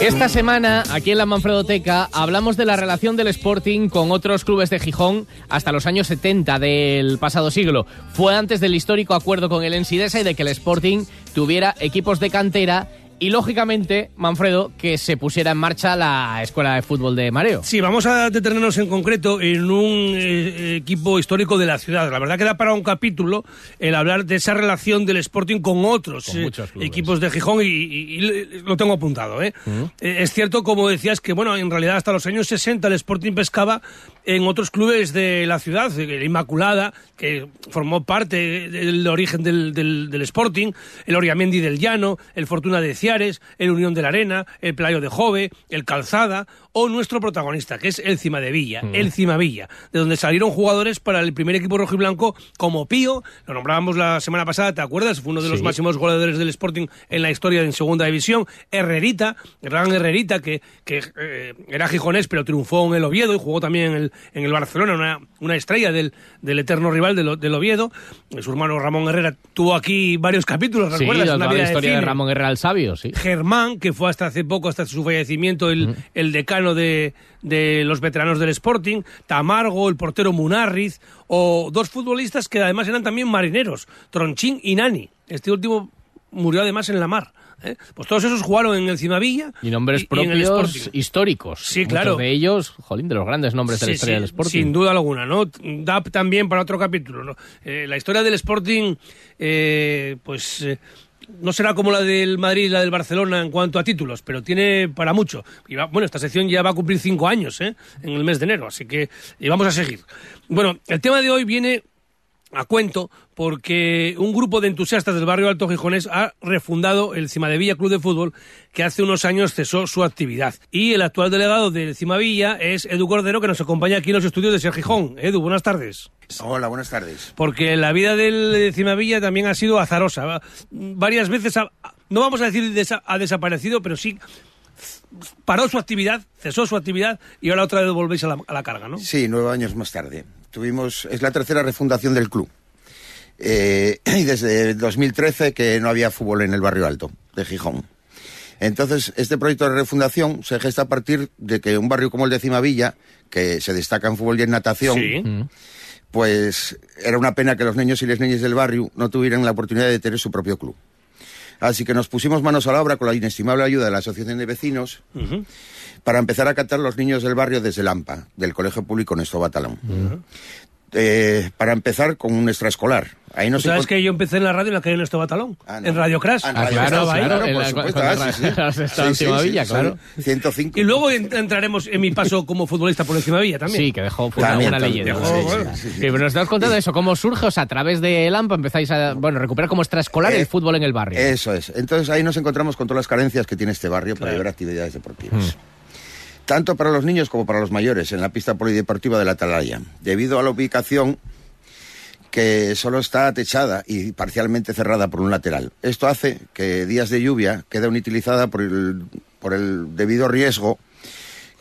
Esta semana, aquí en la Manfredoteca, hablamos de la relación del Sporting con otros clubes de Gijón hasta los años 70 del pasado siglo. Fue antes del histórico acuerdo con el Ensidesa y de que el Sporting tuviera equipos de cantera y lógicamente, Manfredo, que se pusiera en marcha la escuela de fútbol de Mareo. Sí, vamos a detenernos en concreto en un eh, equipo histórico de la ciudad. La verdad que da para un capítulo el hablar de esa relación del Sporting con otros Con eh, equipos de Gijón y, y- y lo tengo apuntado. ¿eh? Eh, Es cierto, como decías, que bueno, en realidad hasta los años 60 el Sporting pescaba en otros clubes de la ciudad, eh, el Inmaculada, que formó parte del origen del, del- del Sporting, el Oriamendi del Llano, el Fortuna de El Unión de la Arena, el Playo de Jove, el Calzada o nuestro protagonista, que es el Cima de Villa, el Cima Villa, de donde salieron jugadores para el primer equipo rojiblanco como Pío, lo nombrábamos la semana pasada, ¿te acuerdas? Fue uno de los Sí. máximos goleadores del Sporting en la historia en segunda división, Herrerita, el gran Herrerita, que, que eh, era gijonés, pero triunfó en el Oviedo y jugó también en el, en el Barcelona, una, una estrella del, del eterno rival del, del Oviedo. Su hermano Ramón Herrera tuvo aquí varios capítulos, Sí, ¿recuerdas? Una la vida de historia de cine. Ramón Herrera el Sabio, sí. Germán, que fue hasta hace poco, hasta su fallecimiento, el, el decano de, de los veteranos del Sporting, Tamargo, el portero Munarriz, o dos futbolistas que además eran también marineros, Tronchín y Nani. Este último murió además en la mar. ¿eh? Pues todos esos jugaron en el Cimavilla. Y nombres y propios históricos. Sí, Muchos claro. de ellos, jolín, de los grandes nombres de la historia sí, del Sporting. Sin duda alguna, ¿no? Da también para otro capítulo, ¿no? Eh, la historia del Sporting, eh, pues... no será como la del Madrid y la del Barcelona en cuanto a títulos, pero tiene para mucho. Y va- bueno, esta sección ya va a cumplir cinco años ¿eh? en el mes de enero, así que vamos a seguir. Bueno, el tema de hoy viene a cuento porque un grupo de entusiastas del barrio Alto Gijonés ha refundado el Cimadevilla Club de Fútbol que hace unos años cesó su actividad. Y el actual delegado del Cimavilla es Edu Cordero que nos acompaña aquí en los estudios de Ser Gijón. Edu, buenas tardes. Hola, buenas tardes. Porque la vida del Cimavilla también ha sido azarosa. Va- Varias veces, ha- no vamos a decir ha desaparecido, pero sí paró su actividad, cesó su actividad y ahora otra vez volvéis a la, a la carga, ¿no? Sí, nueve años más tarde. Tuvimos, es la tercera refundación del club. Eh, y desde 2013 que no había fútbol en el barrio alto de Gijón. Entonces, este proyecto de refundación se gesta a partir de que un barrio como el de Cimavilla, que se destaca en fútbol y en natación, Sí. pues era una pena que los niños y las niñas del barrio no tuvieran la oportunidad de tener su propio club. Así que nos pusimos manos a la obra con la inestimable ayuda de la Asociación de Vecinos para empezar a captar los niños del barrio desde el AMPA, del Colegio Público Néstor Batalón. Eh, para empezar con un extraescolar. Ahí ¿Tú ¿Sabes que yo empecé en la radio en la calle Ernesto Batalón? Ah, no. En Radio Crash. Ah, en Radio claro, Crash, claro, claro, en por la- supuesto, cuando ah, sí, sí. has estado en Sí, sí, Cimavilla, sí, claro. son 105. Y luego en- entraremos en mi paso como futbolista por el Cimavilla también. Sí, que dejó fue También, una también, leyenda. Sí, sí. sí, pero nos estás contando eso, cómo surge, o sea, a través de AMPA empezáis a, bueno, recuperar como extraescolar Eh, el fútbol en el barrio. Eso es. Entonces ahí nos encontramos con todas las carencias que tiene este barrio para llevar actividades deportivas. Tanto para los niños como para los mayores en la pista polideportiva de la Atalaya. Debido a la ubicación que solo está techada y parcialmente cerrada por un lateral. Esto hace que días de lluvia quede inutilizada por el, por el debido riesgo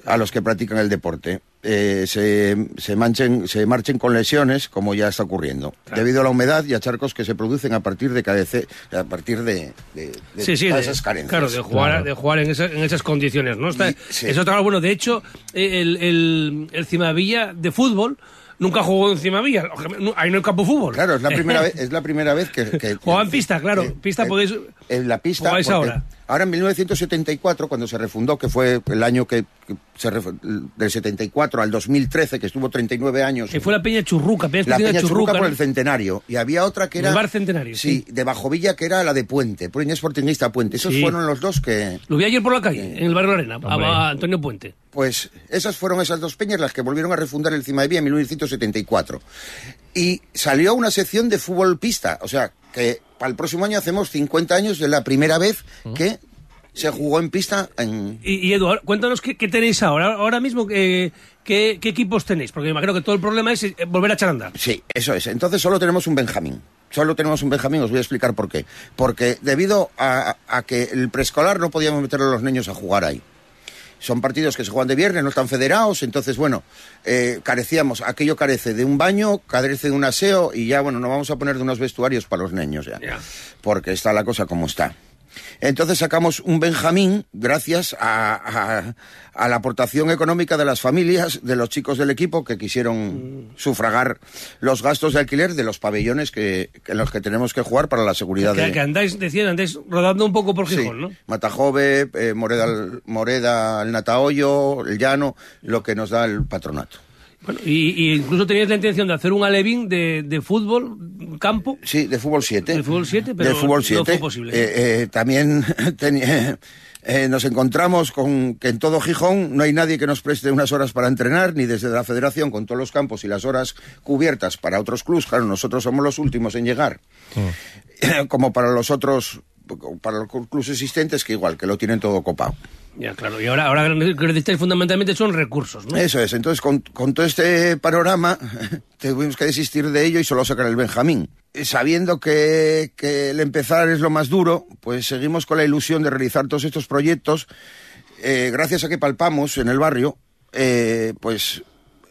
a los que practican el deporte. Eh, se, se, manchen, se marchen con lesiones, como ya está ocurriendo, debido a la humedad y a charcos que se producen a partir de, cadece- a partir de, de- de Sí, sí, todas de- esas carencias. claro, de jugar, Claro. de jugar en, esa- en esas condiciones, ¿no? Está, Y- sí. Es otra, bueno, de hecho, el, el, el Cimavilla de fútbol nunca jugó en Cimavilla, ahí no hay campo de fútbol. Claro, es la primera vez, es la primera vez que, que Jugaba en pista, claro, que- pista podéis- en la pista porque ahora. ahora en 1974 cuando se refundó que fue el año que, que se ref- del 74 al 2013 que estuvo 39 años Que fue la Peña Churruca, Peña, la Peña Churruca por ¿no? el centenario y había otra que El era Bar Centenario, sí, sí. de Bajovilla que era la de Puente Peña Sportingista Puente esos Sí. fueron los dos que Lo vi ayer por la calle, en el barrio La Arena, a, a Antonio Puente. Pues esas fueron esas dos peñas las que volvieron a refundar el Cimavía en 1974. Y salió una sección de fútbol pista. O sea, que para el próximo año hacemos 50 años de la primera vez que se jugó en pista en... Y, y Edu, ahora- cuéntanos qué, qué tenéis ahora. Ahora mismo, eh, ¿qué, qué equipos tenéis? Porque me imagino que todo el problema es eh, volver a echar a andar. Sí, eso es. Entonces solo tenemos un Benjamín. Solo tenemos un Benjamín, os voy a explicar por qué. Porque debido a, a que el preescolar no podíamos meter a los niños a jugar ahí. Son partidos que se juegan de viernes, no están federados, entonces, bueno, eh, carecíamos, aquello carece de un baño, carece de un aseo y ya, bueno, nos vamos a poner de unos vestuarios para los niños ya. Ya. Porque está la cosa como está. Entonces sacamos un Benjamín gracias a, a- a la aportación económica de las familias, de los chicos del equipo que quisieron sufragar los gastos de alquiler de los pabellones que, en los que tenemos que jugar para la seguridad Que, de... que andáis, decían, andáis rodando un poco por Sí, Gijón, ¿no? Matajove, eh, Moreda, Moreda, el Natahoyo, el Llano, lo que nos da el patronato. Bueno, y, y incluso teníais la intención de hacer un alevín de, de fútbol, campo. Sí, de fútbol 7. De fútbol 7, pero de fútbol no 7. fue posible. Eh, eh, también eh, nos encontramos con que en todo Gijón no hay nadie que nos preste unas horas para entrenar, ni desde la federación, con todos los campos y las horas cubiertas para otros clubs. Claro, nosotros somos los últimos en llegar. Como para los otros, para los clubs existentes, que igual, que lo tienen todo copado. Ya, claro. Y ahora, ahora lo que necesitáis fundamentalmente son recursos, ¿no? Eso es, entonces con, con todo este panorama tuvimos que desistir de ello y solo sacar el Benjamín. Eh, Sabiendo que, que el empezar es lo más duro, pues seguimos con la ilusión de realizar todos estos proyectos, eh, gracias a que palpamos en el barrio, eh, pues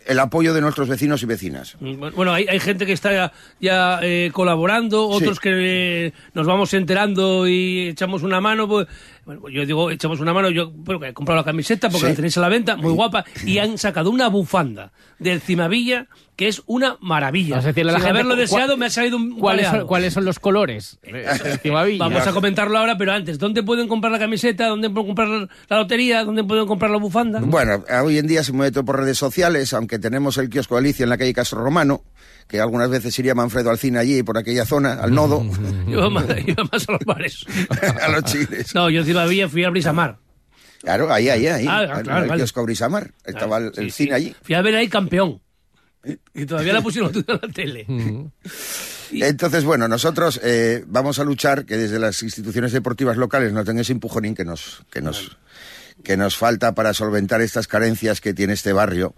el apoyo de nuestros vecinos y vecinas. Bueno, hay, hay gente que está ya, ya, eh, colaborando, otros Sí. que eh, nos vamos enterando y echamos una mano. Pues, bueno, pues yo digo, echamos una mano, yo bueno, que he comprado la camiseta porque Sí. la tenéis a la venta, muy guapa, y han sacado una bufanda del Cimavilla que es una maravilla. La Sin gente haberlo deseado me ha salido un ¿Cuáles son, cuáles son los colores? de Cimavilla? Vamos a comentarlo ahora, pero antes, ¿dónde pueden comprar la camiseta? ¿Dónde pueden comprar la lotería? ¿Dónde pueden comprar la bufanda? Bueno, hoy en día se mueve todo por redes sociales, aunque tenemos el kiosco Alicia en la calle Castro Romano, que algunas veces iría Manfredo Alcina allí, por aquella zona, al nodo, Yo iba más, iba más a los bares. a los chiles. No, yo en Cimavilla fui a Brisamar. Claro, ahí, ahí, ahí. Ah, en claro, el vale. kiosco Brisamar. Estaba el, el sí. cine allí. Fui a ver ahí campeón. Y todavía la pusieron tú en la tele. Entonces, bueno, nosotros eh, vamos a luchar que desde las instituciones deportivas locales nos den ese empujonín que nos, que nos, que nos falta para solventar estas carencias que tiene este barrio,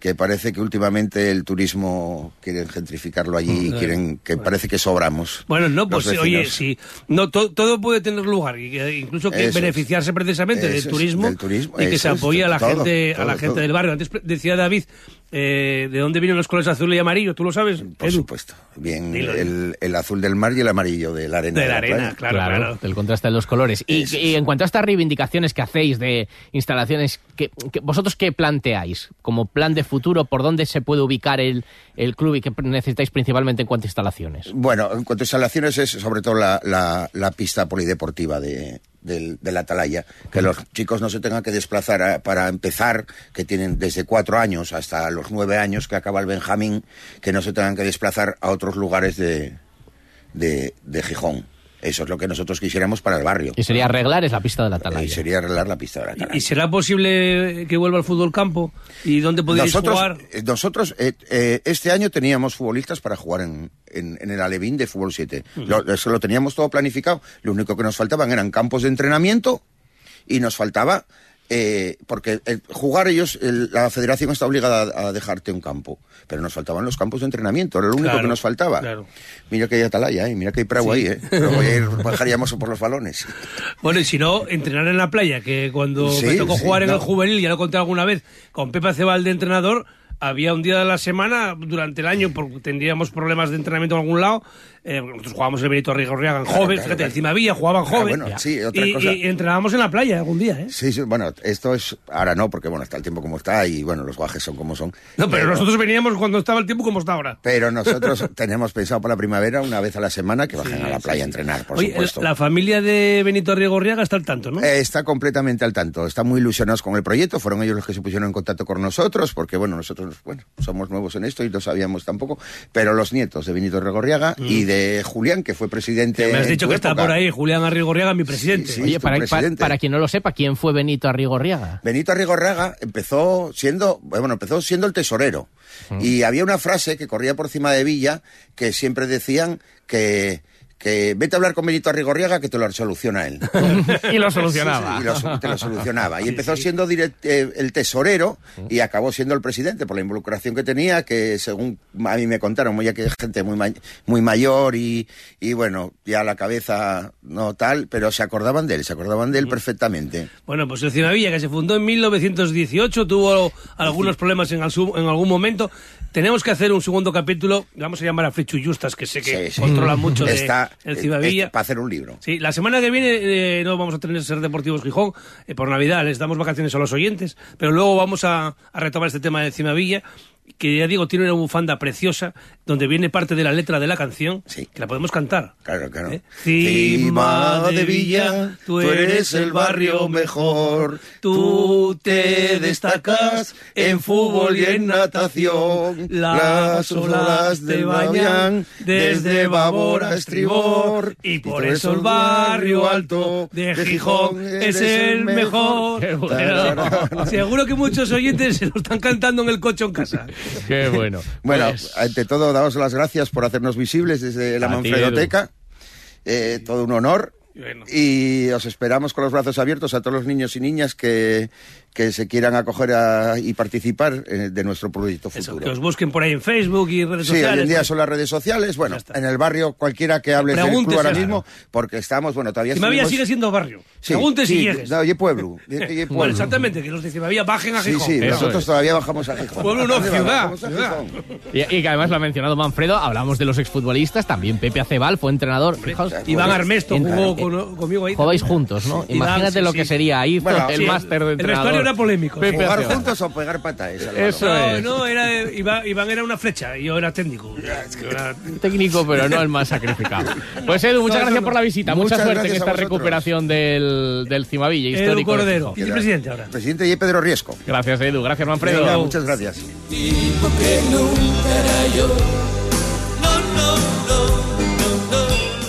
que parece que últimamente el turismo quieren gentrificarlo allí y quieren que parece que sobramos. Bueno, no, pues oye, sí, no, to- todo puede tener lugar, incluso que Eso es. beneficiarse precisamente del es, turismo, del turismo, y que se apoye a la todo, gente, a la gente todo. del barrio. Antes decía David, eh, ¿de dónde vienen los colores azul y amarillo? ¿Tú lo sabes? Por Edu? supuesto. Bien, el, el azul del mar y el amarillo de la arena. De la arena, playa. claro, claro. del contraste de los colores. Y, en cuanto a estas reivindicaciones que hacéis de instalaciones, que, que- ¿vosotros qué planteáis? Como plan de futuro, ¿por dónde se puede ubicar el, el club y qué necesitáis principalmente en cuanto a instalaciones? Bueno, en cuanto a instalaciones es sobre todo la, la- la pista polideportiva de, del, de la Atalaya, que los chicos no se tengan que desplazar para empezar, que tienen desde cuatro años hasta los nueve años que acaba el Benjamín, que no se tengan que desplazar a otros lugares de, de, de Gijón. Eso es lo que nosotros quisiéramos para el barrio. Y sería arreglar es la pista de la Y Atalaya. sería arreglar la pista de la ¿Y- Atalaya. ¿Y será posible que vuelva al fútbol campo? ¿Y dónde podéis nosotros, jugar? eh, nosotros eh, eh, este año teníamos futbolistas para jugar en, en, en el Alevín de Fútbol 7. Lo, eso lo teníamos todo planificado. Lo único que nos faltaban eran campos de entrenamiento y nos faltaba... eh, porque el- jugar ellos, el- la federación está obligada a, a dejarte un campo, pero nos faltaban los campos de entrenamiento, era lo único Claro, que nos faltaba. claro. Mira que hay atalaya, ¿eh? mira que hay pragua ahí, ¿eh? Ir- bajaríamos por los balones. Bueno, y si no, entrenar en la playa, que cuando Sí, me tocó sí, jugar en no. el juvenil, ya lo conté alguna vez, con Pepe Cebal de entrenador, había un día de la semana durante el año, porque tendríamos problemas de entrenamiento en algún lado. Eh, nosotros jugábamos el Benito Arrigorriaga en Claro, joven, claro, fíjate, encima había, jugaban Ah, joven. bueno, sí, otra y, cosa. y entrenábamos en la playa algún día, ¿eh? Sí, sí, bueno, esto es, ahora no, porque bueno, está el tiempo como está y bueno, los guajes son como son. No, pero nosotros veníamos cuando estaba el tiempo como está ahora. Pero nosotros tenemos pensado para la primavera una vez a la semana que bajen a la playa a entrenar, por Oye, supuesto. la familia de Benito Arrigorriaga está al tanto, ¿no? Eh, está completamente al tanto, están muy ilusionados con el proyecto, fueron ellos los que se pusieron en contacto con nosotros, porque bueno, nosotros bueno, somos nuevos en esto y no sabíamos tampoco, pero los nietos de Benito Regorriaga y de Julián, que fue presidente. Mm. Me has dicho que está por ahí Julián Arrigorriaga, mi presidente. Sí, sí. Oye, tu para, para, presidente. para quien no lo sepa, ¿quién fue Benito Arrigorriaga? Benito Arrigorriaga empezó siendo, bueno, empezó siendo el tesorero. Y había una frase que corría por encima de Villa que siempre decían que, que vete a hablar con Benito Arrigorriaga que te lo soluciona él. y lo solucionaba. Sí, sí, y lo, te lo solucionaba. Y empezó siendo direct, eh, el tesorero y acabó siendo el presidente por la involucración que tenía, que según a mí me contaron, ya que gente muy, ma muy mayor y, y, bueno, ya la cabeza no tal, pero se acordaban de él, se acordaban de él perfectamente. Bueno, pues el Cimavilla, que se fundó en 1918, tuvo algunos problemas en, en algún momento. Tenemos que hacer un segundo capítulo, vamos a llamar a Frichu Justas, que sé que Sí, sí. controla mucho de Está, el Cimavilla. eh, para hacer un libro. Sí, la semana que viene eh, no vamos a tener Ser Deportivos Gijón eh, por Navidad, les damos vacaciones a los oyentes, pero luego vamos a, a retomar este tema de Cimavilla, que ya digo, tiene una bufanda preciosa, donde viene parte de la letra de la canción, Sí. que la podemos cantar. Claro, claro. ¿Eh? Cima de Villa, tú eres el barrio mejor, tú te destacas en fútbol y en natación, las olas te bañan desde babor a estribor, y por eso el barrio alto de Gijón es el mejor. Seguro que muchos oyentes se lo están cantando en el coche o en casa. Qué bueno. Bueno, Pues, ante todo, daos las gracias por hacernos visibles desde la Manfredoteca. Eh, todo un honor. Bueno. Y os esperamos con los brazos abiertos a todos los niños y niñas que, que se quieran acoger a- y participar eh, de nuestro proyecto Eso, futuro. que os busquen por ahí en Facebook y redes Sí, hoy sociales. en día pues. son las redes sociales. Bueno, en el barrio cualquiera que hable del club ahora claro. mismo, porque estamos, bueno, todavía sigue siendo barrio. Sí, Pregunte si sí, llegues. No, y pueblo. y- y pueblo. Bueno, exactamente, que los de Cimavilla bajen a Sí, Gijón. sí, Eso nosotros es. todavía bajamos a Gijón. Pueblo no, ciudad, ciudad. Y, y que además lo ha mencionado Manfredo, hablamos de los exfutbolistas, también Pepe Acebal fue entrenador. Fijaos, Iván Armesto jugó con- conmigo ahí. Jugabais también. juntos, ¿no? Imagínate sí, lo sí. que sería ahí Bueno, el Sí, máster de el entrenador. vestuario era polémico. ¿Jugar juntos o pegar patadas? Álvaro? Eso No, es. no, era, Iván, Iván era una flecha y yo era técnico. Yo era- Técnico, pero no el más sacrificado. Pues Edu, muchas No, gracias no, por la visita. Mucha suerte en esta recuperación del, del Cimavilla Edu histórico. de Cordero, vicepresidente ahora. Presidente y Pedro Riesco. Gracias, Edu. Gracias, Manfredo. Venga, muchas gracias.